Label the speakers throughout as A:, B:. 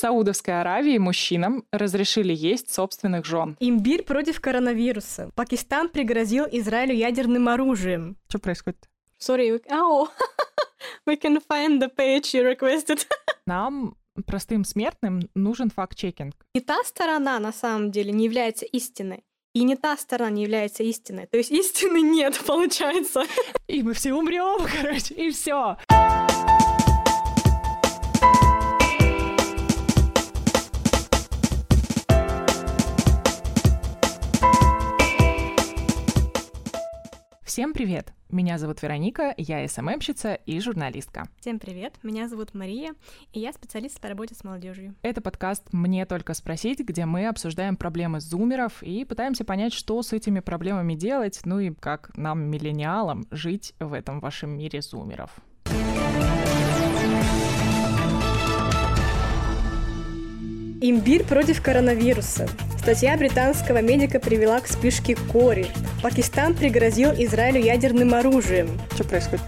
A: Саудовской Аравии мужчинам разрешили есть собственных жен.
B: Имбирь против коронавируса. Пакистан пригрозил Израилю ядерным оружием.
A: Что происходит?
B: Sorry, we... Oh, we can find the page you requested.
A: Нам простым смертным нужен факт-чекинг.
B: И та сторона на самом деле не является истиной. И не та сторона не является истиной. То есть истины нет, получается.
A: И мы все умрем, короче, и все. Всем привет! Меня зовут Вероника, я СММщица и журналистка.
B: Всем привет, меня зовут Мария, и я специалист по работе с молодежью.
A: Это подкаст «Мне только спросить», где мы обсуждаем проблемы зумеров и пытаемся понять, что с этими проблемами делать, ну и как нам, миллениалам, жить в этом вашем мире зумеров.
B: Имбирь против коронавируса. Статья британского медика привела к вспышке кори. Пакистан пригрозил Израилю ядерным оружием.
A: Что происходит?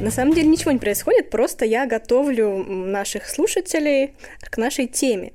B: На самом деле ничего не происходит, просто я готовлю наших слушателей к нашей теме.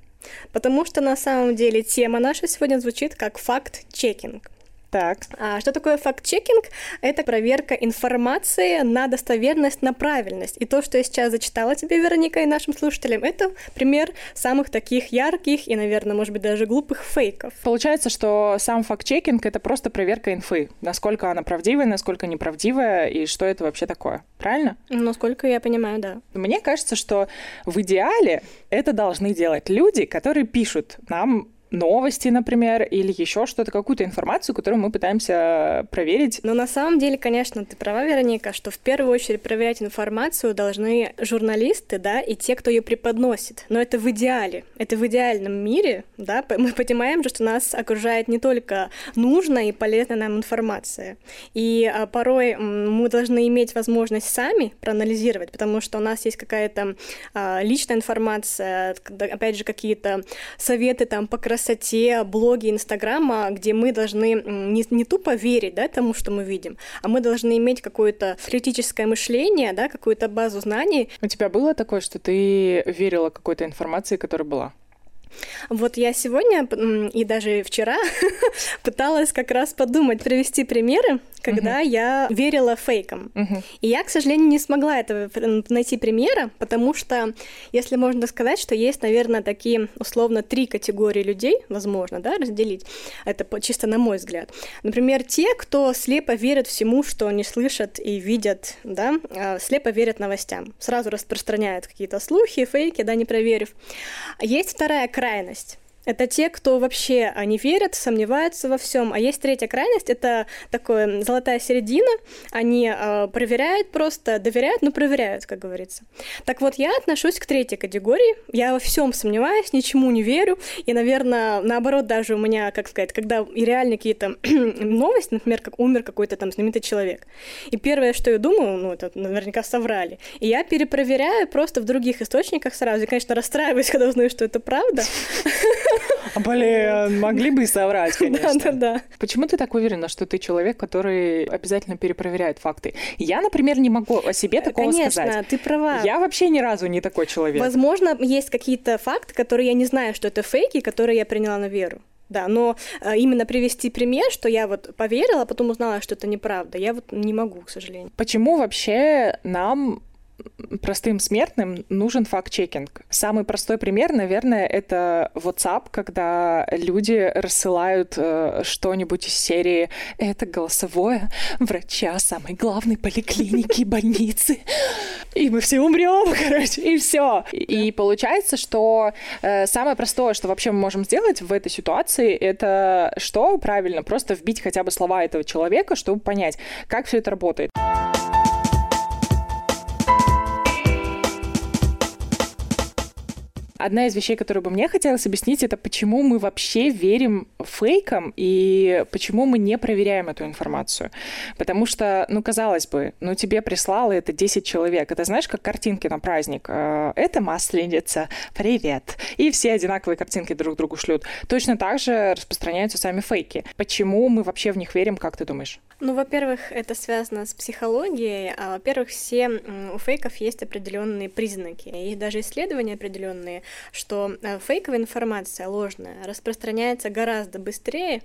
B: Потому что на самом деле тема наша сегодня звучит как факт-чекинг.
A: Так.
B: А что такое факт-чекинг? Это проверка информации на достоверность, на правильность. И то, что я сейчас зачитала тебе, Вероника, и нашим слушателям, это пример самых таких ярких и, наверное, может быть, даже глупых фейков.
A: Получается, что сам факт-чекинг — это просто проверка инфы. Насколько она правдивая, насколько неправдивая, и что это вообще такое. Правильно?
B: Насколько я понимаю, да.
A: Мне кажется, что в идеале это должны делать люди, которые пишут нам новости, например, или еще что-то, какую-то информацию, которую мы пытаемся проверить.
B: Но на самом деле, конечно, ты права, Вероника, что в первую очередь проверять информацию должны журналисты, да, и те, кто ее преподносит. Но это в идеале, это в идеальном мире, да, мы понимаем же, что нас окружает не только нужная и полезная нам информация. И а, порой мы должны иметь возможность сами проанализировать, потому что у нас есть какая-то а, личная информация, опять же, какие-то советы там по красоте, красоте блоги Инстаграма, где мы должны не, не тупо верить да, тому, что мы видим, а мы должны иметь какое-то критическое мышление, да, какую-то базу знаний.
A: У тебя было такое, что ты верила какой-то информации, которая была?
B: Вот я сегодня и даже вчера пыталась как раз подумать, привести примеры, когда uh-huh. я верила фейкам. Uh-huh. И я, к сожалению, не смогла этого найти примера, потому что, если можно сказать, что есть, наверное, такие условно три категории людей, возможно, да, разделить. Это чисто на мой взгляд. Например, те, кто слепо верят всему, что они слышат и видят, да, а, слепо верят новостям, сразу распространяют какие-то слухи, фейки, да, не проверив. Есть вторая крайность это те, кто вообще не верят, сомневаются во всем. А есть третья крайность, это такая золотая середина. Они э, проверяют просто, доверяют, но проверяют, как говорится. Так вот, я отношусь к третьей категории. Я во всем сомневаюсь, ничему не верю. И, наверное, наоборот, даже у меня, как сказать, когда и реально какие-то новости, например, как умер какой-то там знаменитый человек. И первое, что я думаю, ну, это наверняка соврали. И я перепроверяю просто в других источниках сразу. И, конечно, расстраиваюсь, когда узнаю, что это правда.
A: Блин, могли бы и соврать, конечно.
B: Да, да, да.
A: Почему ты так уверена, что ты человек, который обязательно перепроверяет факты? Я, например, не могу о себе такого
B: конечно,
A: сказать.
B: Конечно, ты права.
A: Я вообще ни разу не такой человек.
B: Возможно, есть какие-то факты, которые я не знаю, что это фейки, которые я приняла на веру. Да, но э, именно привести пример, что я вот поверила, а потом узнала, что это неправда, я вот не могу, к сожалению.
A: Почему вообще нам простым смертным нужен факт-чекинг. Самый простой пример, наверное, это WhatsApp, когда люди рассылают э, что-нибудь из серии «Это голосовое врача самой главной поликлиники, больницы, и мы все умрем, короче, и все». И получается, что э, самое простое, что вообще мы можем сделать в этой ситуации, это что? Правильно, просто вбить хотя бы слова этого человека, чтобы понять, как все это работает. Одна из вещей, которую бы мне хотелось объяснить, это почему мы вообще верим фейкам и почему мы не проверяем эту информацию. Потому что, ну, казалось бы, ну, тебе прислало это 10 человек. Это знаешь, как картинки на праздник. Э, это масленица, привет. И все одинаковые картинки друг другу шлют. Точно так же распространяются сами фейки. Почему мы вообще в них верим, как ты думаешь?
B: Ну, во-первых, это связано с психологией. А, во-первых, все у фейков есть определенные признаки. Есть даже исследования определенные, что э, фейковая информация, ложная, распространяется гораздо быстрее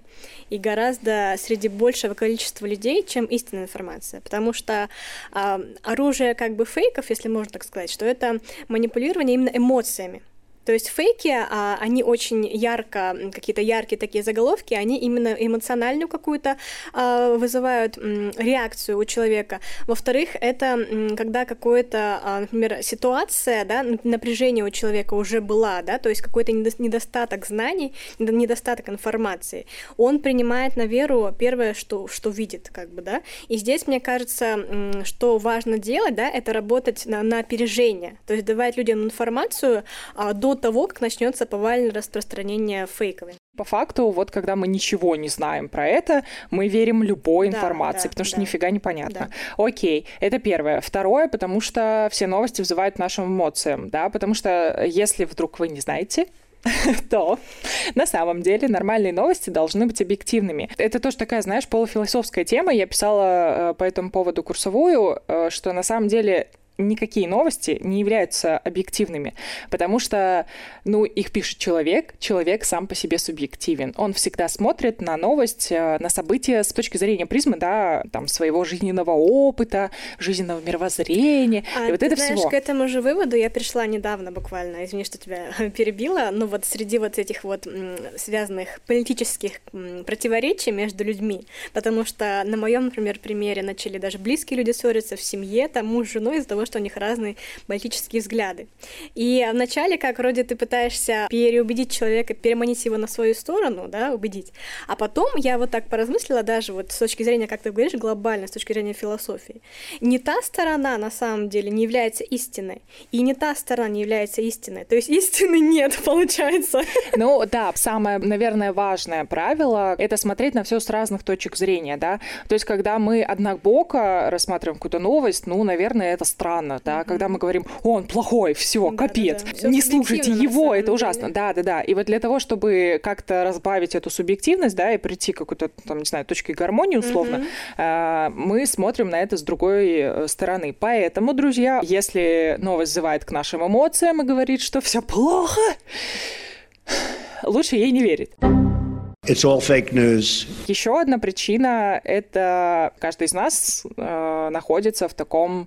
B: и гораздо среди большего количества людей, чем истинная информация. Потому что э, оружие как бы фейков, если можно так сказать, что это манипулирование именно эмоциями. То есть фейки, а, они очень ярко, какие-то яркие такие заголовки, они именно эмоциональную какую-то а, вызывают реакцию у человека. Во-вторых, это когда какое-то, а, например, ситуация, да, напряжение у человека уже была, да, то есть какой-то недостаток знаний, недостаток информации, он принимает на веру первое, что, что видит, как бы, да. И здесь, мне кажется, что важно делать, да, это работать на, на опережение, то есть давать людям информацию а, до того, как начнется повальное распространение фейковой.
A: По факту, вот когда мы ничего не знаем про это, мы верим любой да, информации, да, потому что да. нифига не понятно. Да. Окей, это первое. Второе, потому что все новости вызывают нашим эмоциям, да, потому что если вдруг вы не знаете, то на самом деле нормальные новости должны быть объективными. Это тоже такая, знаешь, полуфилософская тема. Я писала э, по этому поводу курсовую, э, что на самом деле никакие новости не являются объективными, потому что, ну, их пишет человек, человек сам по себе субъективен. Он всегда смотрит на новость, э, на события с точки зрения призмы, да, там, своего жизненного опыта, жизненного мировоззрения,
B: а,
A: и вот это
B: знаешь,
A: всего.
B: к этому же выводу я пришла недавно буквально, извини, что тебя перебила, но вот среди вот этих вот связанных политических противоречий между людьми, потому что на моем, например, примере начали даже близкие люди ссориться в семье, там муж с женой из-за того, что у них разные политические взгляды. И вначале, как вроде ты пытаешься переубедить человека, переманить его на свою сторону, да, убедить. А потом я вот так поразмыслила даже вот с точки зрения, как ты говоришь, глобально, с точки зрения философии. Не та сторона на самом деле не является истиной, и не та сторона не является истиной. То есть истины нет, получается.
A: Ну да, самое, наверное, важное правило — это смотреть на все с разных точек зрения, да. То есть когда мы однобоко рассматриваем какую-то новость, ну, наверное, это странно странно, да, mm-hmm. когда мы говорим, он плохой, все, да, капец, да, да. не слушайте его, это ужасно. Да, да, да. И вот для того, чтобы как-то разбавить эту субъективность, да, и прийти к какой-то, там, не знаю, точке гармонии условно, mm-hmm. мы смотрим на это с другой э, стороны. Поэтому, друзья, если новость взывает к нашим эмоциям и говорит, что все плохо, лучше ей не верить. It's all fake news. Еще одна причина — это каждый из нас э, находится в таком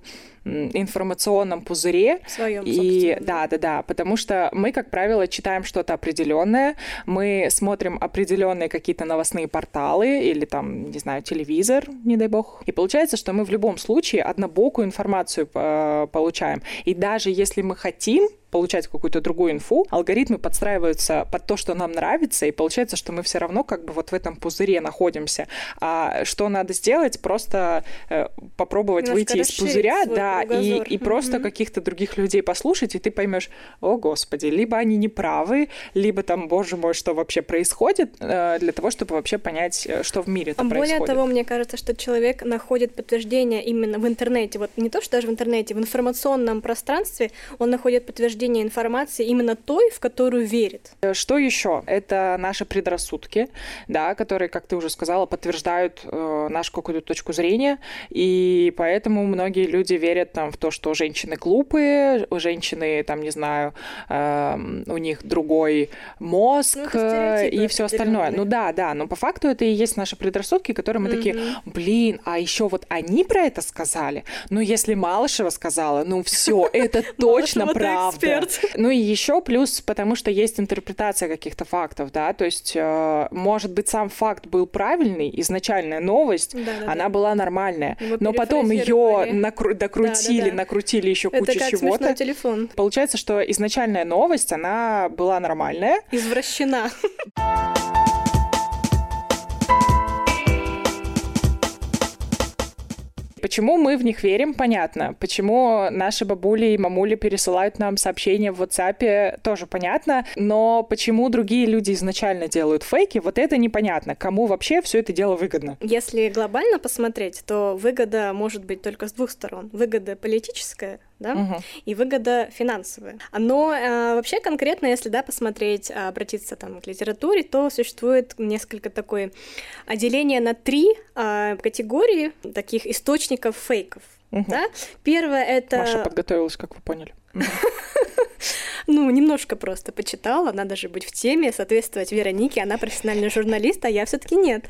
A: информационном пузыре.
B: В своем,
A: и да, да, да, потому что мы, как правило, читаем что-то определенное, мы смотрим определенные какие-то новостные порталы или там, не знаю, телевизор, не дай бог. И получается, что мы в любом случае однобокую информацию э, получаем. И даже если мы хотим получать какую-то другую инфу, алгоритмы подстраиваются под то, что нам нравится, и получается, что мы все равно как бы вот в этом пузыре находимся. А что надо сделать? Просто э, попробовать Немножко выйти из пузыря, да, и, и просто каких-то других людей послушать, и ты поймешь, о господи, либо они не правы, либо там, боже мой, что вообще происходит, э, для того, чтобы вообще понять, э, что в мире
B: а
A: происходит.
B: Более того, мне кажется, что человек находит подтверждение именно в интернете, вот не то, что даже в интернете, в информационном пространстве он находит подтверждение информации именно той, в которую верит.
A: Э, что еще? Это наши предрассудки, да, которые, как ты уже сказала, подтверждают э, нашу какую-то точку зрения, и поэтому многие люди верят верят там в то, что женщины глупые, женщины там, не знаю, э, у них другой мозг ну, э, и все остальное. Ну да, да, но по факту это и есть наши предрассудки, которые мы mm-hmm. такие, блин, а еще вот они про это сказали. Ну если Малышева сказала, ну все, это точно правда. Ну и еще плюс, потому что есть интерпретация каких-то фактов, да, то есть э, может быть сам факт был правильный, изначальная новость, она была нормальная, но потом ее докрутили накрутили, да, да, да. накрутили еще кучу
B: Это как
A: чего-то.
B: телефон.
A: Получается, что изначальная новость, она была нормальная.
B: Извращена.
A: Почему мы в них верим, понятно. Почему наши бабули и мамули пересылают нам сообщения в WhatsApp, тоже понятно. Но почему другие люди изначально делают фейки, вот это непонятно. Кому вообще все это дело выгодно?
B: Если глобально посмотреть, то выгода может быть только с двух сторон. Выгода политическая, да, угу. и выгода финансовая. Но э, вообще конкретно, если да, посмотреть, а, обратиться там к литературе, то существует несколько такое отделение на три э, категории таких источников фейков. Угу. Да? Первое это...
A: Маша подготовилась, как вы поняли.
B: ну, немножко просто почитала, надо же быть в теме, соответствовать Веронике, она профессиональный журналист, а я все таки нет.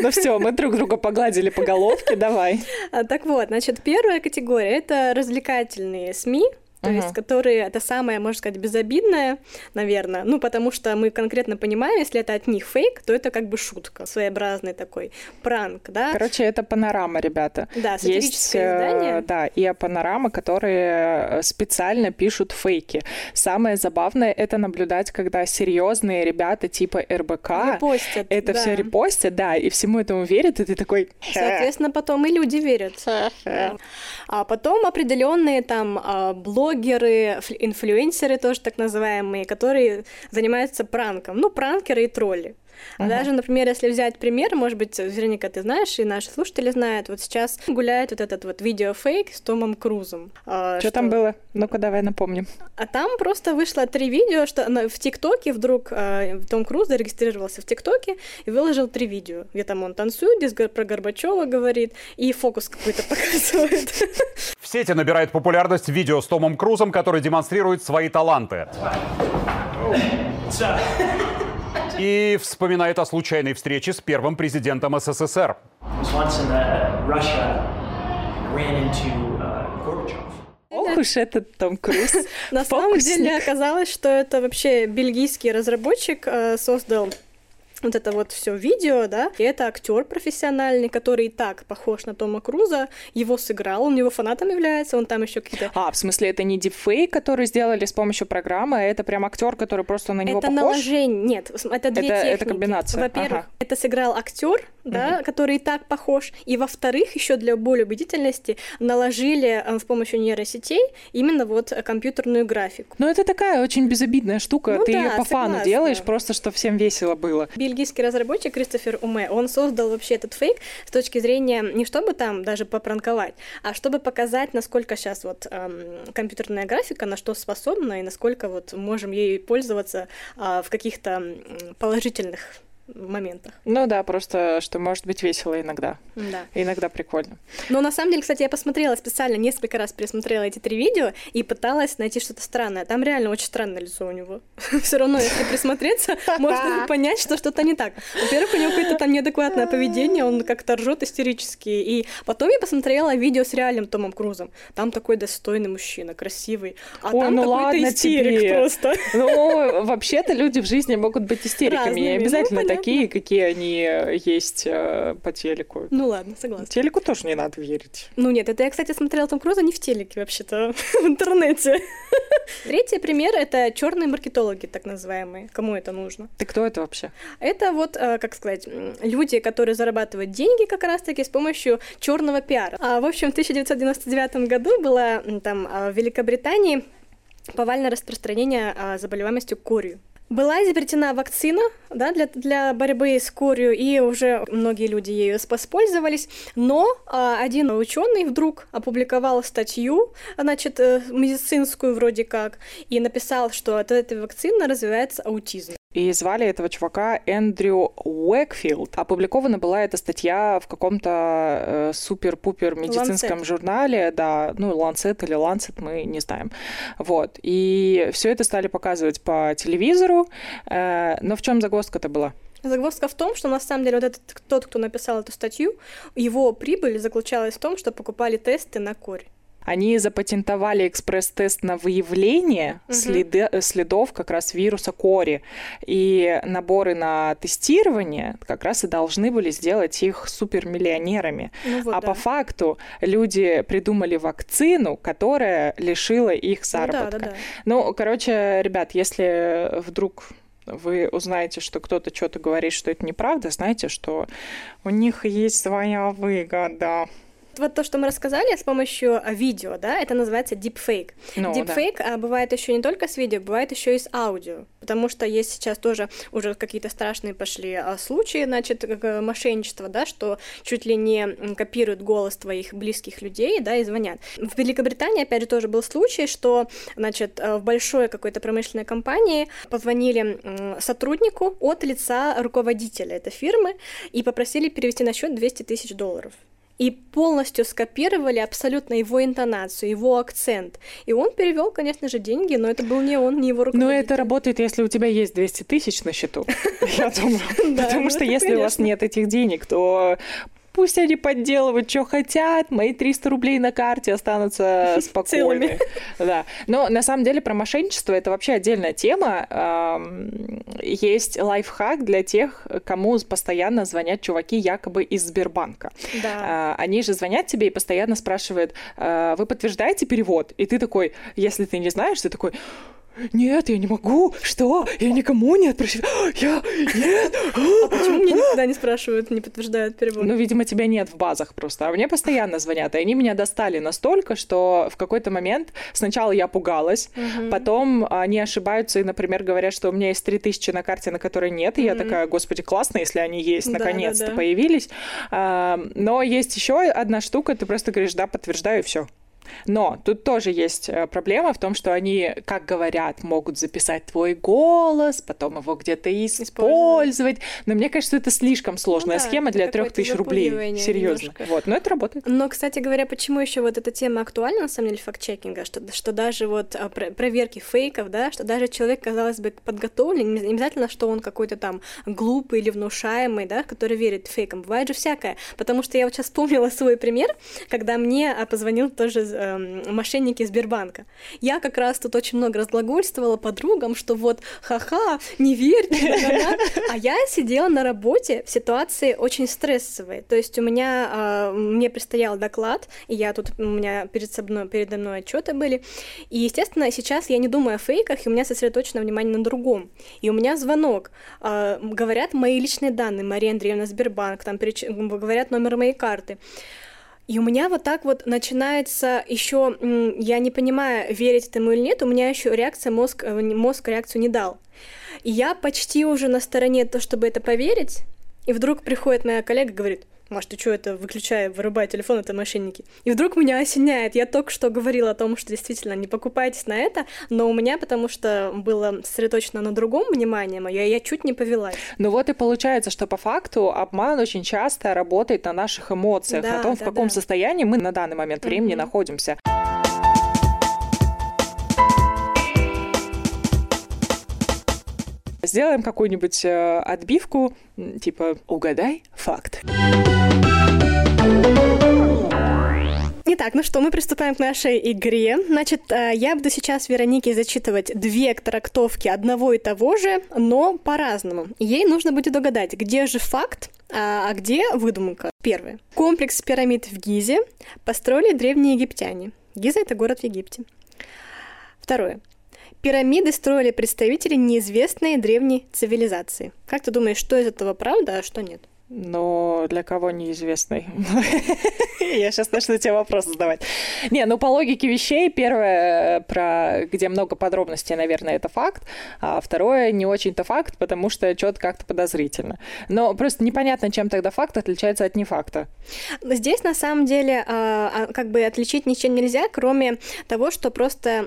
A: Ну все, мы друг друга погладили по головке, давай.
B: А, так вот, значит, первая категория — это развлекательные СМИ, то uh-huh. есть которые это самое, можно сказать, безобидное, наверное, ну, потому что мы конкретно понимаем, если это от них фейк, то это как бы шутка, своеобразный такой пранк, да.
A: Короче, это панорама, ребята.
B: Да, Есть, издание.
A: Э, да, и панорама, которые э, специально пишут фейки. Самое забавное это наблюдать, когда серьезные ребята типа РБК
B: репостят,
A: это
B: да.
A: все репостят, да, и всему этому верят, и ты такой...
B: Соответственно, потом и люди верят. а потом определенные там а, блоги блогеры, инфлюенсеры тоже так называемые, которые занимаются пранком. Ну, пранкеры и тролли. А даже, например, если взять пример, может быть, Вероника, ты знаешь, и наши слушатели знают, вот сейчас гуляет вот этот вот видеофейк с Томом Крузом.
A: А, что, что там было? Ну-ка, давай напомним.
B: А там просто вышло три видео, что в ТикТоке вдруг э, Том Круз зарегистрировался в ТикТоке и выложил три видео, где там он танцует, здесь про Горбачева говорит, и фокус какой-то показывает.
C: В сети набирает популярность видео с Томом Крузом, который демонстрирует свои таланты и вспоминает о случайной встрече с первым президентом СССР.
A: Ох уж этот Том Круз.
B: На самом деле оказалось, что это вообще бельгийский разработчик э, создал вот это вот все видео, да, и это актер профессиональный, который и так похож на Тома Круза, его сыграл, он его фанатом является, он там еще какие-то...
A: А, в смысле, это не дипфейк, который сделали с помощью программы, а это прям актер, который просто на него
B: это
A: похож?
B: Это наложение, нет, это две
A: это,
B: техники.
A: Это комбинация.
B: Во-первых,
A: ага.
B: это сыграл актер, да, угу. который и так похож, и во-вторых, еще для более убедительности наложили э, с помощью нейросетей именно вот компьютерную графику.
A: Ну, это такая очень безобидная штука,
B: ну,
A: ты
B: да,
A: ее по
B: согласна.
A: фану делаешь, просто чтобы всем весело было
B: бельгийский разработчик Кристофер Уме, он создал вообще этот фейк с точки зрения не чтобы там даже попранковать, а чтобы показать, насколько сейчас вот эм, компьютерная графика на что способна и насколько вот можем ей пользоваться э, в каких-то положительных моментах.
A: Ну да, просто что может быть весело иногда.
B: Да.
A: Иногда прикольно.
B: Но на самом деле, кстати, я посмотрела специально, несколько раз пересмотрела эти три видео и пыталась найти что-то странное. Там реально очень странное лицо у него. Все равно, если присмотреться, можно понять, что что-то не так. Во-первых, у него какое-то там неадекватное поведение, он как-то ржет истерически. И потом я посмотрела видео с реальным Томом Крузом. Там такой достойный мужчина, красивый. А
A: Ой,
B: там
A: ну
B: какой-то истерик
A: тебе.
B: просто.
A: Ну, вообще-то люди в жизни могут быть истериками.
B: Разными, ну,
A: обязательно
B: понятно.
A: Такие, какие они э, есть э, по телеку.
B: Ну ладно, согласна.
A: Телеку тоже не надо верить.
B: Ну нет, это я, кстати, смотрела Том Круза не в телеке вообще-то, в интернете. Третий пример — это черные маркетологи, так называемые. Кому это нужно?
A: Ты кто это вообще?
B: Это вот, э, как сказать, люди, которые зарабатывают деньги как раз-таки с помощью черного пиара. А, в общем, в 1999 году было там а, в Великобритании повальное распространение а, заболеваемостью корью. Была изобретена вакцина да, для, для борьбы с корью, и уже многие люди ею воспользовались. Но а, один ученый вдруг опубликовал статью, значит, э, медицинскую вроде как, и написал, что от этой вакцины развивается аутизм.
A: И звали этого чувака Эндрю Уэкфилд. Опубликована была эта статья в каком-то э, супер-пупер медицинском
B: Lancet.
A: журнале, да, ну, Lancet или Lancet, мы не знаем. Вот. И все это стали показывать по телевизору. Э, но в чем загвоздка-то была?
B: Загвоздка в том, что на самом деле вот этот тот, кто написал эту статью, его прибыль заключалась в том, что покупали тесты на корь.
A: Они запатентовали экспресс-тест на выявление
B: Мгм.
A: следы- э, следов как раз вируса кори. И наборы на тестирование как раз и должны были сделать их супермиллионерами.
B: Ну вот,
A: а
B: да.
A: по факту люди придумали вакцину, которая лишила их
B: Ну да,
A: заработка.
B: да, да.
A: Ну, короче, ребят, если вдруг вы узнаете, что кто-то что-то говорит, что это неправда, знайте, что у них есть своя выгода.
B: Вот то, что мы рассказали с помощью а, видео, да, это называется deepfake.
A: Ну, да.
B: Deepfake а, бывает еще не только с видео, бывает еще и с аудио, потому что есть сейчас тоже уже какие-то страшные пошли а, случаи, значит, как, мошенничества, да, что чуть ли не копируют голос твоих близких людей, да, и звонят. В Великобритании, опять же, тоже был случай, что, значит, э, в большой какой-то промышленной компании позвонили сотруднику от лица руководителя этой фирмы и попросили перевести на счет 200 тысяч долларов. И полностью скопировали абсолютно его интонацию, его акцент. И он перевел, конечно же, деньги, но это был не он, не его руководитель.
A: Но это работает, если у тебя есть 200 тысяч на счету, я думаю. Потому что если у вас нет этих денег, то Пусть они подделывают, что хотят, мои 300 рублей на карте останутся спокойны. Да. Но на самом деле про мошенничество это вообще отдельная тема. Есть лайфхак для тех, кому постоянно звонят чуваки якобы из Сбербанка. Да. А, они же звонят тебе и постоянно спрашивают, «А, вы подтверждаете перевод? И ты такой, если ты не знаешь, ты такой, нет, я не могу, что? Я никому не отправляю. Я, нет.
B: А почему мне никогда не спрашивают, не подтверждают перевод?
A: Ну, видимо, тебя нет в базах просто. А мне постоянно звонят, и они меня достали настолько, что в какой-то момент сначала я пугалась, угу. потом они ошибаются и, например, говорят, что у меня есть 3000 на карте, на которой нет, и угу. я такая, господи, классно, если они есть, наконец-то да, да. появились. А, но есть еще одна штука, ты просто говоришь, да, подтверждаю, и все. Но тут тоже есть э, проблема в том, что они, как говорят, могут записать твой голос, потом его где-то использовать. Но мне кажется, это слишком сложная ну, да, схема для трех тысяч рублей. Серьезно. Немножко. Вот, но это работает.
B: Но, кстати говоря, почему еще вот эта тема актуальна, на самом деле, факт-чекинга, что, что даже вот а, проверки фейков, да, что даже человек, казалось бы, подготовлен, не обязательно, что он какой-то там глупый или внушаемый, да, который верит фейкам. Бывает же всякое. Потому что я вот сейчас вспомнила свой пример, когда мне а, позвонил тоже э, мошенники Сбербанка. Я как раз тут очень много разглагольствовала подругам, что вот ха-ха, не верьте, а я сидела на работе в ситуации очень стрессовой. То есть у меня, э, мне предстоял доклад, и я тут, у меня перед собой, передо мной отчеты были, и, естественно, сейчас я не думаю о фейках, и у меня сосредоточено внимание на другом. И у меня звонок, э, говорят мои личные данные, Мария Андреевна Сбербанк, там переч... говорят номер моей карты. И у меня вот так вот начинается еще, я не понимаю, верить этому или нет, у меня еще реакция мозг, э, мозг реакцию не дал. И я почти уже на стороне то, чтобы это поверить, и вдруг приходит моя коллега и говорит, Маш, ты что это, выключай, вырубай телефон, это мошенники. И вдруг меня осеняет. Я только что говорила о том, что действительно не покупайтесь на это, но у меня, потому что было сосредоточено на другом внимание мое, я чуть не повелась.
A: Ну вот и получается, что по факту обман очень часто работает на наших эмоциях, да, на том, да, в каком да. состоянии мы на данный момент времени mm-hmm. находимся. Сделаем какую-нибудь э, отбивку, типа «Угадай факт».
B: Итак, ну что, мы приступаем к нашей игре. Значит, э, я буду сейчас Веронике зачитывать две трактовки одного и того же, но по-разному. Ей нужно будет угадать, где же факт, а, а где выдумка. Первое. Комплекс пирамид в Гизе построили древние египтяне. Гиза — это город в Египте. Второе. Пирамиды строили представители неизвестной древней цивилизации. Как ты думаешь, что из этого правда, а что нет?
A: Но для кого неизвестный. Я сейчас начну тебе вопрос задавать. Не, ну по логике вещей, первое, про где много подробностей, наверное, это факт, а второе, не очень-то факт, потому что что-то как-то подозрительно. Но просто непонятно, чем тогда факт отличается от нефакта.
B: Здесь, на самом деле, а, а, как бы отличить ничем нельзя, кроме того, что просто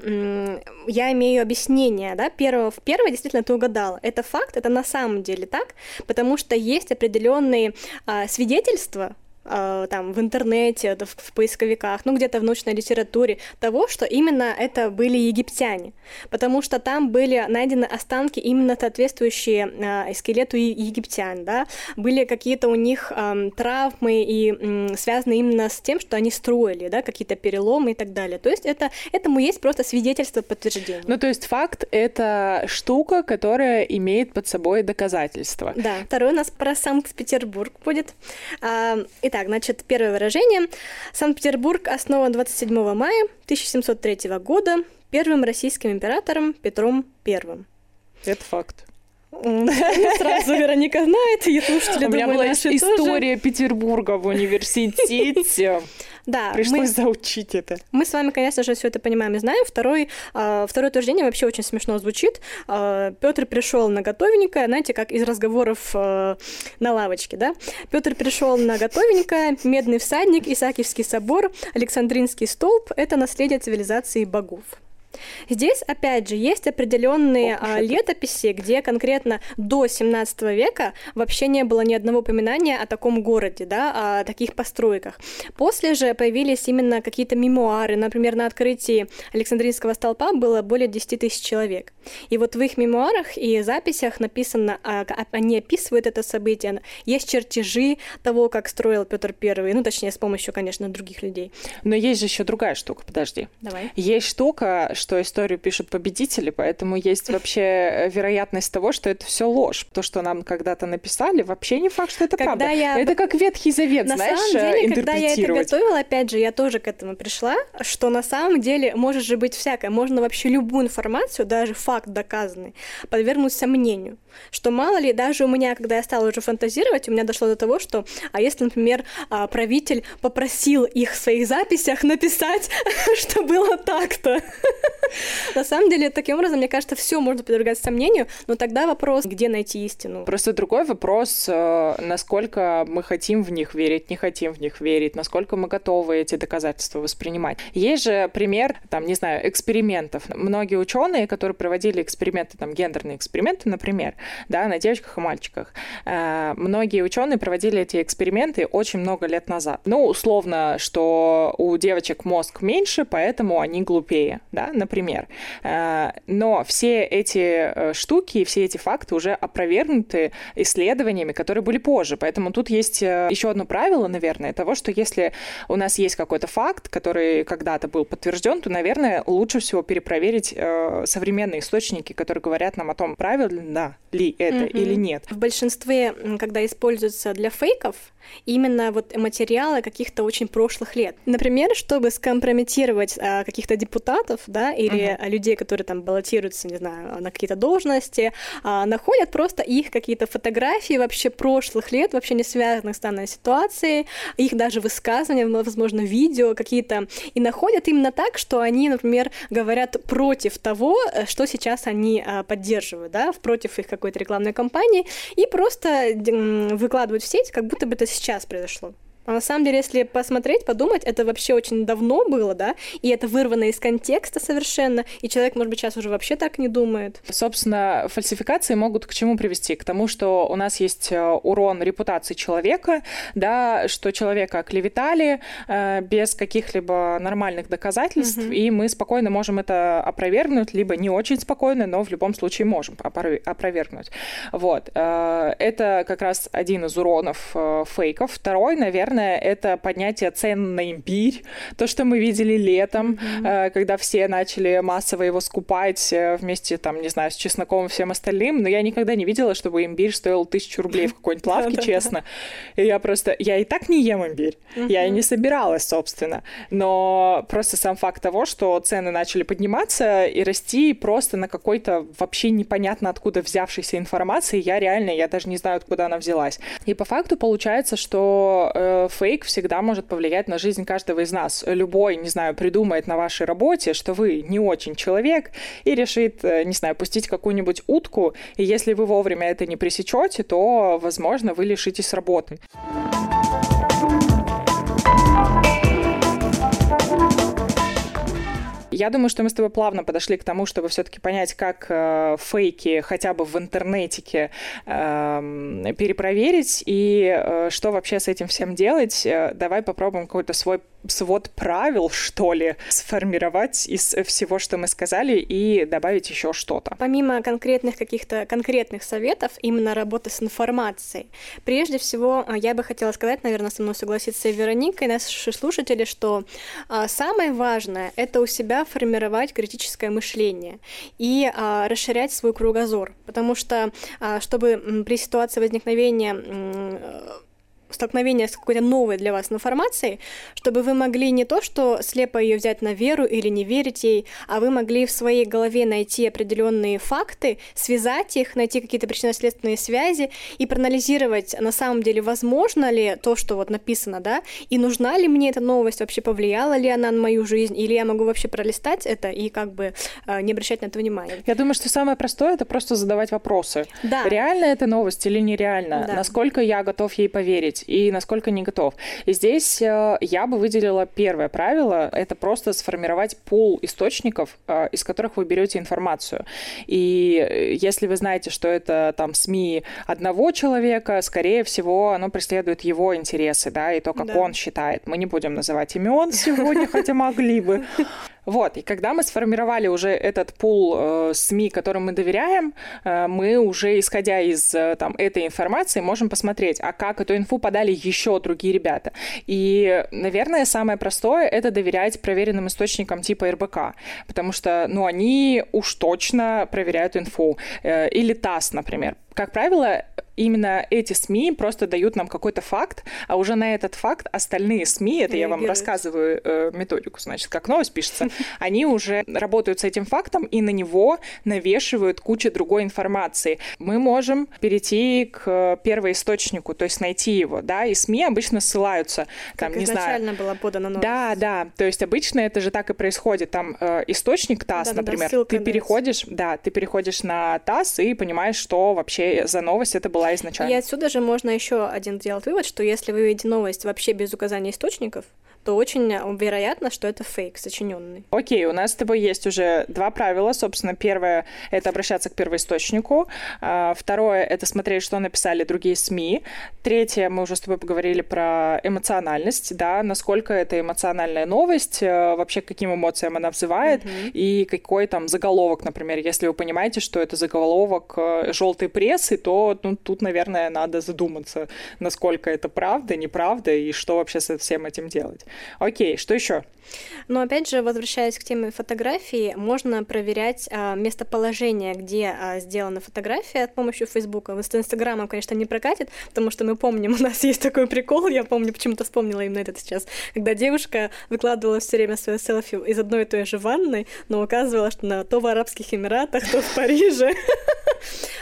B: я имею объяснение, да, первого, первое действительно ты угадала. Это факт, это на самом деле так, потому что есть определенные определенные а, свидетельства там в интернете, в, поисковиках, ну где-то в научной литературе того, что именно это были египтяне, потому что там были найдены останки именно соответствующие э, скелету египтян, да, были какие-то у них э, травмы и э, связаны именно с тем, что они строили, да, какие-то переломы и так далее. То есть это этому есть просто свидетельство подтверждения.
A: Ну то есть факт это штука, которая имеет под собой доказательства.
B: Да. Второй у нас про Санкт-Петербург будет. Э, Итак, значит, первое выражение. Санкт-Петербург основан 27 мая 1703 года первым российским императором Петром I.
A: Это факт.
B: Сразу Вероника знает, и слушатели,
A: У меня была история Петербурга в университете.
B: Да,
A: пришлось мы, заучить это.
B: Мы с вами, конечно же, все это понимаем и знаем. Второй, э, второе утверждение вообще очень смешно звучит. Э, Петр пришел на готовенькое, знаете, как из разговоров э, на лавочке, да? Петр пришел на готовенькое, медный всадник, Исаакиевский собор, Александринский столб – это наследие цивилизации богов. Здесь, опять же, есть определенные а, летописи, где конкретно до 17 века вообще не было ни одного упоминания о таком городе, да, о таких постройках. После же появились именно какие-то мемуары. Например, на открытии Александринского столпа было более 10 тысяч человек. И вот в их мемуарах и записях написано, а, они описывают это событие. Есть чертежи того, как строил Петр Первый, ну, точнее, с помощью, конечно, других людей.
A: Но есть же еще другая штука, подожди.
B: Давай.
A: Есть штука, что историю пишут победители, поэтому есть вообще э, вероятность того, что это все ложь. То, что нам когда-то написали, вообще не факт, что это когда правда. Я... Это как Ветхий Завет,
B: на
A: знаешь,
B: самом деле, когда я это готовила, опять же, я тоже к этому пришла, что на самом деле может же быть всякое. Можно вообще любую информацию, даже факт доказанный, подвергнуть сомнению. Что мало ли, даже у меня, когда я стала уже фантазировать, у меня дошло до того, что, а если, например, а, правитель попросил их в своих записях написать, что было так-то. На самом деле, таким образом, мне кажется, все можно подвергать сомнению, но тогда вопрос, где найти истину.
A: Просто другой вопрос, э, насколько мы хотим в них верить, не хотим в них верить, насколько мы готовы эти доказательства воспринимать. Есть же пример, там, не знаю, экспериментов. Многие ученые, которые проводили эксперименты, там, гендерные эксперименты, например, да, на девочках и мальчиках, э, многие ученые проводили эти эксперименты очень много лет назад. Ну, условно, что у девочек мозг меньше, поэтому они глупее, да, например. Э, но все эти э, штуки, все эти факты уже опровергнуты исследованиями, которые были позже. Поэтому тут есть э, еще одно правило, наверное, того, что если у нас есть какой-то факт, который когда-то был подтвержден, то, наверное, лучше всего перепроверить современные источники, которые говорят нам о том, правильно ли это mm-hmm. или нет.
B: В большинстве, когда используются для фейков, именно вот материалы каких-то очень прошлых лет. Например, чтобы скомпрометировать а, каких-то депутатов, да, или uh-huh. людей, которые там баллотируются, не знаю, на какие-то должности, а, находят просто их какие-то фотографии вообще прошлых лет, вообще не связанных с данной ситуацией, их даже высказывания, возможно, видео какие-то, и находят именно так, что они, например, говорят против того, э, что сейчас они а, поддерживают, да, против их какой-то рекламной кампании, и просто выкладывают в сеть, как будто бы это сейчас произошло. А на самом деле, если посмотреть, подумать, это вообще очень давно было, да, и это вырвано из контекста совершенно, и человек, может быть, сейчас уже вообще так не думает.
A: Собственно, фальсификации могут к чему привести? К тому, что у нас есть э, урон репутации человека, да, что человека оклеветали э, без каких-либо нормальных доказательств, mm-hmm. и мы спокойно можем это опровергнуть, либо не очень спокойно, но в любом случае можем опровергнуть. Вот. Э, это как раз один из уронов э, фейков. Второй, наверное, наверное, это поднятие цен на имбирь, то, что мы видели летом, mm-hmm. когда все начали массово его скупать э, вместе, там, не знаю, с чесноком и всем остальным, но я никогда не видела, чтобы имбирь стоил тысячу рублей в какой-нибудь лавке, честно. И я просто... Я и так не ем имбирь, я и не собиралась, собственно, но просто сам факт того, что цены начали подниматься и расти просто на какой-то вообще непонятно откуда взявшейся информации, я реально, я даже не знаю, откуда она взялась. И по факту получается, что э, фейк всегда может повлиять на жизнь каждого из нас. Любой, не знаю, придумает на вашей работе, что вы не очень человек, и решит, э, не знаю, пустить какую-нибудь утку, и если вы вовремя это не пресечете, то, возможно, вы лишитесь работы. Я думаю, что мы с тобой плавно подошли к тому, чтобы все-таки понять, как э, фейки хотя бы в интернете э, перепроверить и э, что вообще с этим всем делать. Э, давай попробуем какой-то свой свод правил, что ли, сформировать из всего, что мы сказали, и добавить еще что-то.
B: Помимо конкретных каких-то конкретных советов, именно работы с информацией, прежде всего а, я бы хотела сказать, наверное, со мной согласится и Вероника, и наши слушатели, что а, самое важное — это у себя формировать критическое мышление и а, расширять свой кругозор, потому что, чтобы при ситуации возникновения столкновения с какой-то новой для вас информацией, чтобы вы могли не то, что слепо ее взять на веру или не верить ей, а вы могли в своей голове найти определенные факты, связать их, найти какие-то причинно-следственные связи и проанализировать, на самом деле, возможно ли то, что вот написано, да, и нужна ли мне эта новость, вообще повлияла ли она на мою жизнь, или я могу вообще пролистать это и как бы э, не обращать на это внимания.
A: Я думаю, что самое простое — это просто задавать вопросы.
B: Да.
A: Реально эта новость или нереально? Да. Насколько я готов ей поверить? И насколько не готов. И здесь э, я бы выделила первое правило, это просто сформировать пул источников, э, из которых вы берете информацию. И если вы знаете, что это там СМИ одного человека, скорее всего, оно преследует его интересы, да, и то, как да. он считает. Мы не будем называть имен сегодня, хотя могли бы. Вот, и когда мы сформировали уже этот пул э, СМИ, которым мы доверяем, э, мы уже, исходя из э, там, этой информации, можем посмотреть, а как эту инфу подали еще другие ребята. И, наверное, самое простое — это доверять проверенным источникам типа РБК, потому что, ну, они уж точно проверяют инфу. Э, или ТАСС, например. Как правило, именно эти СМИ просто дают нам какой-то факт, а уже на этот факт остальные СМИ, это я вам рассказываю э, методику, значит, как новость пишется, они уже работают с этим фактом и на него навешивают кучу другой информации. Мы можем перейти к первоисточнику, то есть найти его, да, и СМИ обычно ссылаются,
B: там,
A: как
B: не
A: изначально
B: знаю. была подана новость.
A: Да, да, то есть обычно это же так и происходит, там э, источник ТАСС, да, например, да, ты переходишь, да, ты переходишь на ТАСС и понимаешь, что вообще за новость это была изначально.
B: И отсюда же можно еще один сделать вывод, что если вы видите новость вообще без указания источников, то очень вероятно, что это фейк, сочиненный.
A: Окей, у нас с тобой есть уже два правила. Собственно, первое — это обращаться к первоисточнику. А, второе — это смотреть, что написали другие СМИ. Третье, мы уже с тобой поговорили про эмоциональность, да, насколько это эмоциональная новость, э, вообще каким эмоциям она взывает, mm-hmm. и какой там заголовок, например. Если вы понимаете, что это заголовок э, желтой прессы, то ну, тут, наверное, надо задуматься, насколько это правда, неправда, и что вообще со всем этим делать. Окей, что еще?
B: Но опять же, возвращаясь к теме фотографии, можно проверять а, местоположение, где а, сделана фотография с помощью Фейсбука. С Инстаграмом, конечно, не прокатит, потому что мы помним, у нас есть такой прикол, я помню, почему-то вспомнила именно этот сейчас, когда девушка выкладывала все время свое селфи из одной и той же ванной, но указывала, что на то в Арабских Эмиратах, то в Париже.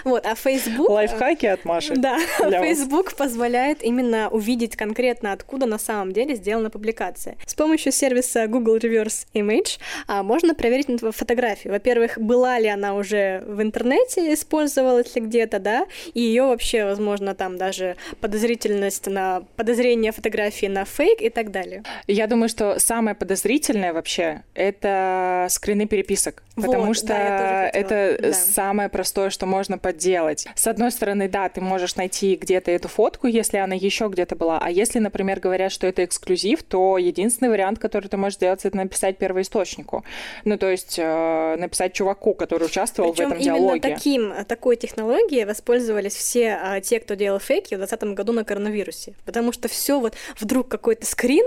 B: Вот, а Facebook...
A: Лайфхаки от Маши.
B: Да, Facebook позволяет именно увидеть конкретно, откуда на самом деле сделана публикация. С помощью сервиса сервиса Google Reverse Image а, можно проверить фотографию. Во-первых, была ли она уже в интернете, использовалась ли где-то, да, и ее вообще, возможно, там даже подозрительность на подозрение фотографии на фейк и так далее.
A: Я думаю, что самое подозрительное вообще это скрины переписок, вот, потому что да, это да. самое простое, что можно подделать. С одной стороны, да, ты можешь найти где-то эту фотку, если она еще где-то была, а если, например, говорят, что это эксклюзив, то единственный вариант, который ты можешь сделать, это написать первоисточнику. Ну, то есть э, написать чуваку, который участвовал
B: Причем
A: в этом
B: именно
A: диалоге.
B: таким, такой технологией воспользовались все а, те, кто делал фейки в 2020 году на коронавирусе. Потому что все вот вдруг какой-то скрин,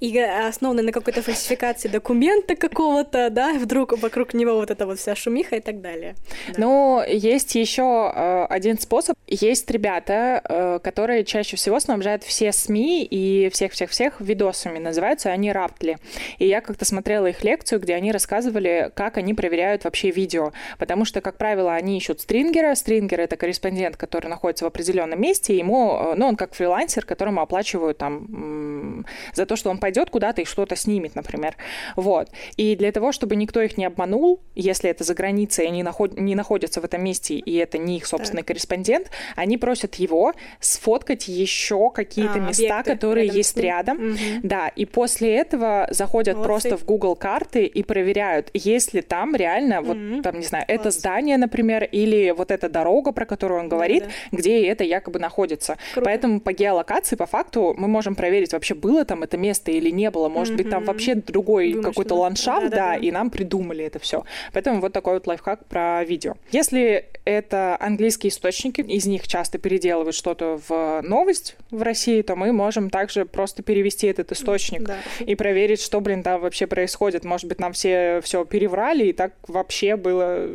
B: и э, основанный на какой-то фальсификации документа какого-то, да, вдруг вокруг него вот эта вот вся шумиха и так далее.
A: Да. Ну, есть еще э, один способ. Есть ребята, э, которые чаще всего снабжают все СМИ и всех-всех-всех видосами. Называются они раптли. И я как-то смотрела их лекцию, где они рассказывали, как они проверяют вообще видео. Потому что, как правило, они ищут стрингера. Стрингер — это корреспондент, который находится в определенном месте. И ему, э, ну, он как фрилансер, которому оплачивают там за то, что он пойдет куда-то и что-то снимет, например. Вот. И для того, чтобы никто их не обманул, если это за границей, они наход... не находятся в этом месте, и это не их собственный так. корреспондент, они просят его сфоткать еще какие-то а, места, которые рядом есть рядом. Угу. Да, и после этого заходят Молодцы. просто в Google карты и проверяют, есть ли там реально, mm-hmm. вот там, не знаю, Класс. это здание, например, или вот эта дорога, про которую он говорит, да, да. где это якобы находится. Круто. Поэтому по геолокации, по факту, мы можем проверить, вообще было там это место или не было. Может mm-hmm. быть, там вообще другой Вымышленно. какой-то ландшафт, да, да, да, и нам придумали это все. Поэтому вот такой вот лайфхак про видео. Если это английские источники, из них часто переделывают что-то в новость в России, то мы можем также просто перевести этот источник да. и проверить, что, блин, там вообще происходит. Может быть, нам все все переврали, и так вообще было...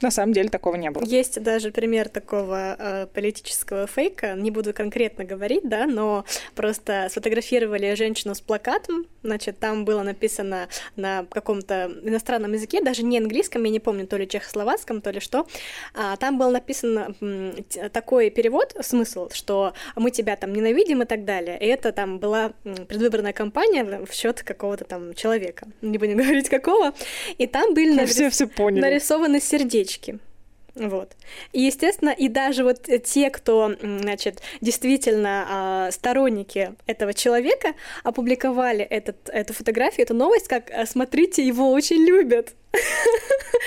A: На самом деле такого не было.
B: Есть даже пример такого э, политического фейка, не буду конкретно говорить, да, но просто сфотографировали женщину с плакатом, значит, там было написано на каком-то иностранном языке, даже не английском, я не помню, то ли чехословацком, то ли что, а, там был написан такой перевод, смысл, что мы тебя там ненавидим и так далее, и это там была предвыборная кампания в счет какого-то там человека, не будем говорить какого, и там были
A: нарис... все, все поняли.
B: нарисованы сердечки. Вот. И, естественно, и даже вот те, кто, значит, действительно э, сторонники этого человека, опубликовали этот, эту фотографию, эту новость, как «А, «смотрите, его очень любят».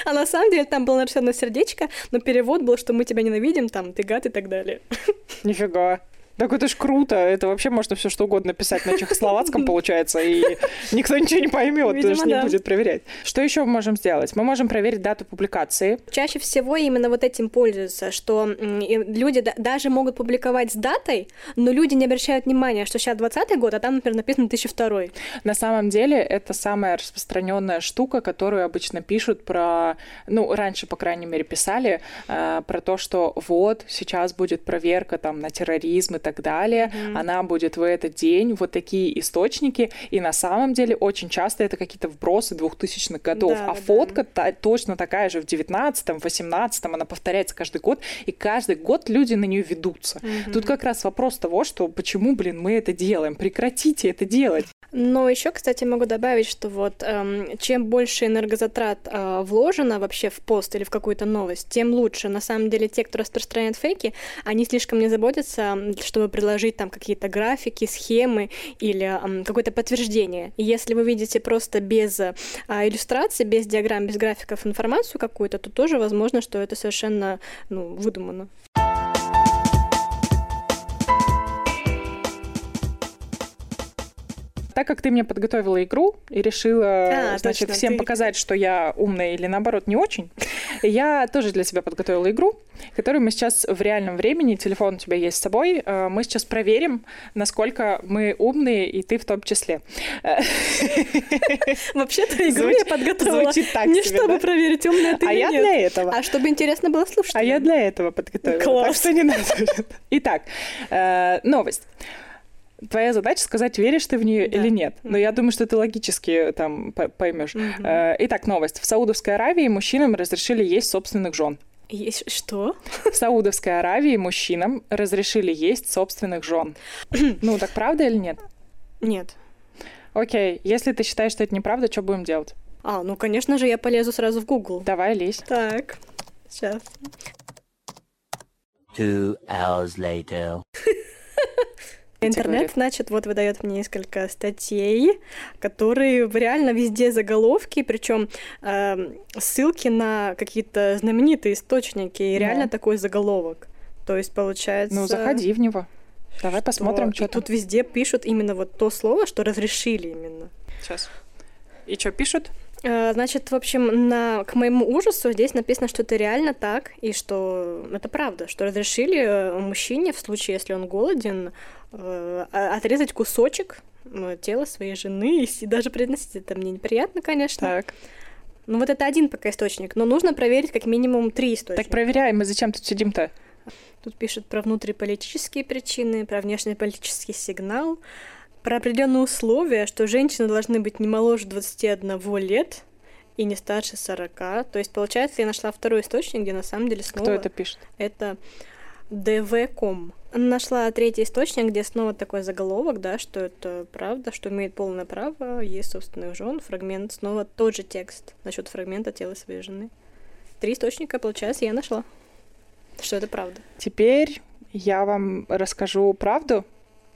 B: А на самом деле там было нарисовано сердечко, но перевод был, что мы тебя ненавидим, там, ты гад и так далее.
A: Нифига. Так это ж круто. Это вообще можно все что угодно писать на чехословацком, получается, и никто ничего не поймет, потому что не будет проверять. Что еще мы можем сделать? Мы можем проверить дату публикации.
B: Чаще всего именно вот этим пользуются, что люди даже могут публиковать с датой, но люди не обращают внимания, что сейчас 20 год, а там, например, написано 2002.
A: На самом деле это самая распространенная штука, которую обычно пишут про, ну, раньше, по крайней мере, писали э, про то, что вот, сейчас будет проверка там на терроризм и так далее, mm-hmm. она будет в этот день, вот такие источники, и на самом деле очень часто это какие-то вбросы 2000-х годов, да, а да, фотка да. Та, точно такая же в 19-м, 18-м, она повторяется каждый год, и каждый год люди на нее ведутся. Mm-hmm. Тут как раз вопрос того, что почему, блин, мы это делаем, прекратите это делать.
B: Но еще, кстати, могу добавить, что вот эм, чем больше энергозатрат э, вложено вообще в пост или в какую-то новость, тем лучше. На самом деле, те, кто распространяет фейки, они слишком не заботятся, чтобы предложить там какие-то графики, схемы или эм, какое-то подтверждение. И если вы видите просто без э, иллюстраций, без диаграмм, без графиков информацию какую-то, то тоже возможно, что это совершенно ну, выдумано.
A: Так как ты мне подготовила игру и решила, а, значит, точно, всем ты... показать, что я умная или наоборот не очень, я тоже для себя подготовила игру, которую мы сейчас в реальном времени, телефон у тебя есть с собой, э, мы сейчас проверим, насколько мы умные, и ты в том числе.
B: Вообще-то игру я подготовила не чтобы проверить, умная ты
A: А я для этого.
B: А чтобы интересно было слушать.
A: А я для этого подготовила. Класс. Так что не надо. Итак, э, новость твоя задача сказать, веришь ты в нее да. или нет. Но я думаю, что ты логически там поймешь. Угу. Итак, новость. В Саудовской Аравии мужчинам разрешили есть собственных жен.
B: Есть что?
A: В Саудовской Аравии мужчинам разрешили есть собственных жен. ну, так правда или нет?
B: Нет.
A: Окей, если ты считаешь, что это неправда, что будем делать?
B: А, ну, конечно же, я полезу сразу в Google.
A: Давай, лезь.
B: Так, сейчас. Two hours later. Интернет, значит, вот выдает мне несколько статей, которые реально везде заголовки, причем э, ссылки на какие-то знаменитые источники, и реально такой заголовок. То есть получается.
A: Ну, заходи в него. Давай что... посмотрим, что
B: тут везде пишут именно вот то слово, что разрешили именно.
A: Сейчас. И что пишут?
B: Э, значит, в общем, на, к моему ужасу здесь написано, что это реально так, и что это правда, что разрешили э, мужчине, в случае, если он голоден, отрезать кусочек тела своей жены и даже приносить это мне неприятно, конечно.
A: Так.
B: Ну вот это один пока источник, но нужно проверить как минимум три источника.
A: Так проверяем, мы зачем тут сидим-то?
B: Тут пишут про внутриполитические причины, про внешнеполитический сигнал, про определенные условия, что женщины должны быть не моложе 21 лет и не старше 40. То есть, получается, я нашла второй источник, где на самом деле снова...
A: Кто это пишет?
B: Это dv.com. Нашла третий источник, где снова такой заголовок, да, что это правда, что имеет полное право, есть собственных жен, фрагмент, снова тот же текст насчет фрагмента тела своей жены. Три источника, получается, я нашла, что это правда.
A: Теперь я вам расскажу правду.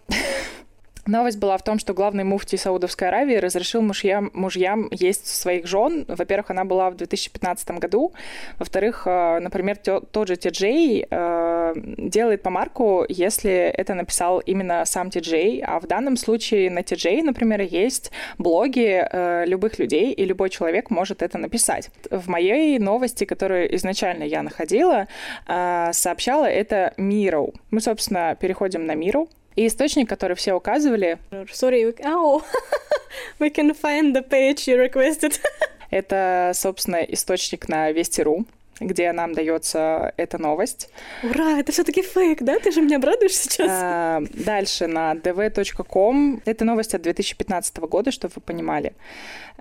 A: Новость была в том, что главный муфти Саудовской Аравии разрешил мужьям, мужьям есть своих жен. Во-первых, она была в 2015 году. Во-вторых, э, например, тот же Ти-Джей э, делает помарку, если это написал именно сам Ти-Джей. А в данном случае на Ти-Джей, например, есть блоги э, любых людей, и любой человек может это написать. В моей новости, которую изначально я находила, сообщала это Миру. Мы, собственно, переходим на Миру. И источник, который все указывали...
B: Sorry, oh, we can find the page you requested.
A: Это, собственно, источник на Вести.ру где нам дается эта новость.
B: Ура, это все-таки фейк, да? Ты же меня обрадуешь сейчас. А,
A: дальше на dv.com. Это новость от 2015 года, чтобы вы понимали,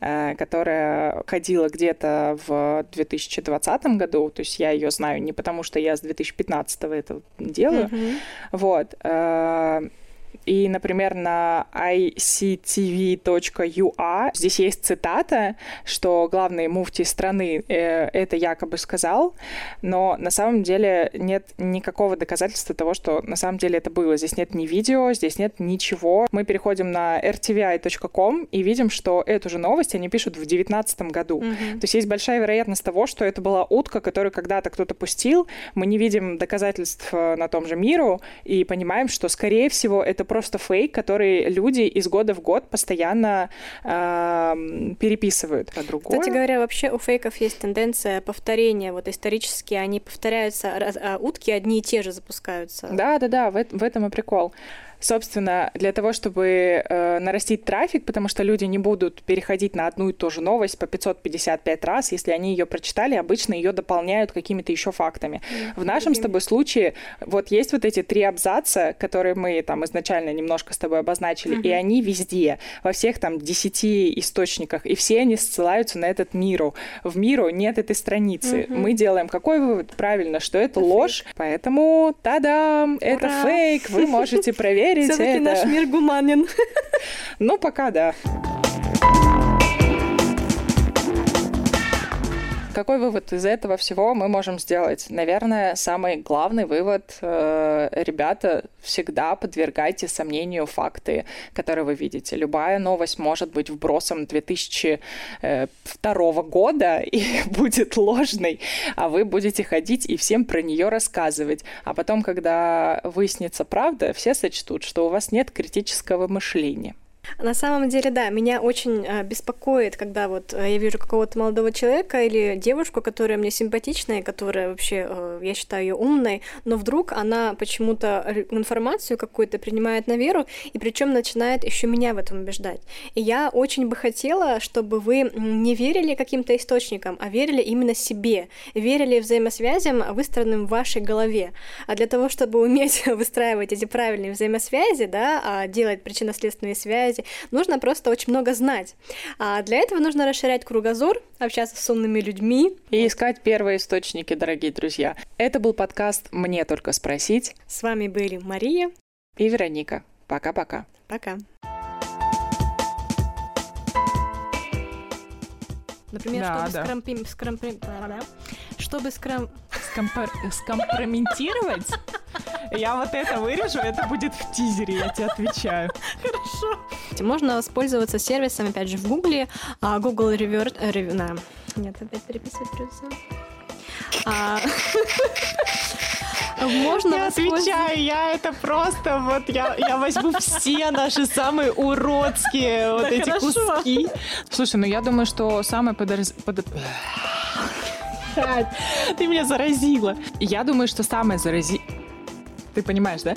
A: э, которая ходила где-то в 2020 году. То есть я ее знаю не потому, что я с 2015 это делаю. Mm-hmm. Вот. И, например, на ictv.ua здесь есть цитата, что главный муфти страны э, это якобы сказал, но на самом деле нет никакого доказательства того, что на самом деле это было. Здесь нет ни видео, здесь нет ничего. Мы переходим на rtvi.com и видим, что эту же новость они пишут в 2019 году. Mm-hmm. То есть есть большая вероятность того, что это была утка, которую когда-то кто-то пустил. Мы не видим доказательств э, на том же миру и понимаем, что, скорее всего, это просто фейк, который люди из года в год постоянно э, переписывают. А другое...
B: Кстати говоря, вообще у фейков есть тенденция повторения. Вот исторически они повторяются, а утки одни и те же запускаются.
A: Да, да, да, в, в этом и прикол. Собственно, для того, чтобы э, нарастить трафик, потому что люди не будут переходить на одну и ту же новость по 555 раз, если они ее прочитали, обычно ее дополняют какими-то еще фактами. Mm-hmm. В нашем с тобой случае вот есть вот эти три абзаца, которые мы там изначально немножко с тобой обозначили, mm-hmm. и они везде, во всех там десяти источниках, и все они ссылаются на этот миру. В миру нет этой страницы. Mm-hmm. Мы делаем какой вывод? Правильно, что это, это ложь, фейк. поэтому та-дам, это фейк, вы можете проверить проверить
B: Все-таки это. наш мир гуманен.
A: Ну, пока да. Какой вывод из этого всего мы можем сделать? Наверное, самый главный вывод, э, ребята, всегда подвергайте сомнению факты, которые вы видите. Любая новость может быть вбросом 2002 э, года и будет ложной, а вы будете ходить и всем про нее рассказывать. А потом, когда выяснится правда, все сочтут, что у вас нет критического мышления.
B: На самом деле, да, меня очень э, беспокоит, когда вот э, я вижу какого-то молодого человека или девушку, которая мне симпатичная, которая вообще, э, я считаю ее умной, но вдруг она почему-то информацию какую-то принимает на веру, и причем начинает еще меня в этом убеждать. И я очень бы хотела, чтобы вы не верили каким-то источникам, а верили именно себе, верили взаимосвязям, выстроенным в вашей голове. А для того, чтобы уметь выстраивать эти правильные взаимосвязи, да, а делать причинно-следственные связи, связи. Нужно просто очень много знать. А для этого нужно расширять кругозор, общаться с умными людьми.
A: И искать первые источники, дорогие друзья. Это был подкаст «Мне только спросить».
B: С вами были Мария
A: и Вероника. Пока-пока.
B: Пока. Например, да, чтобы да. скрампи... скрампи... Чтобы скрам...
A: Скомпар... Скомпрометировать? Я вот это вырежу, это будет в тизере, я тебе отвечаю.
B: Хорошо. Можно воспользоваться сервисом, опять же, в Гугле. А, Google Revert... Рев... На. Нет, опять переписывать придется. А...
A: Можно Я отвечаю, я это просто вот я, я возьму все наши самые уродские вот эти куски. Слушай, ну я думаю, что самое подорз... под... Ты меня заразила. Я думаю, что самое зарази... Ты понимаешь, да?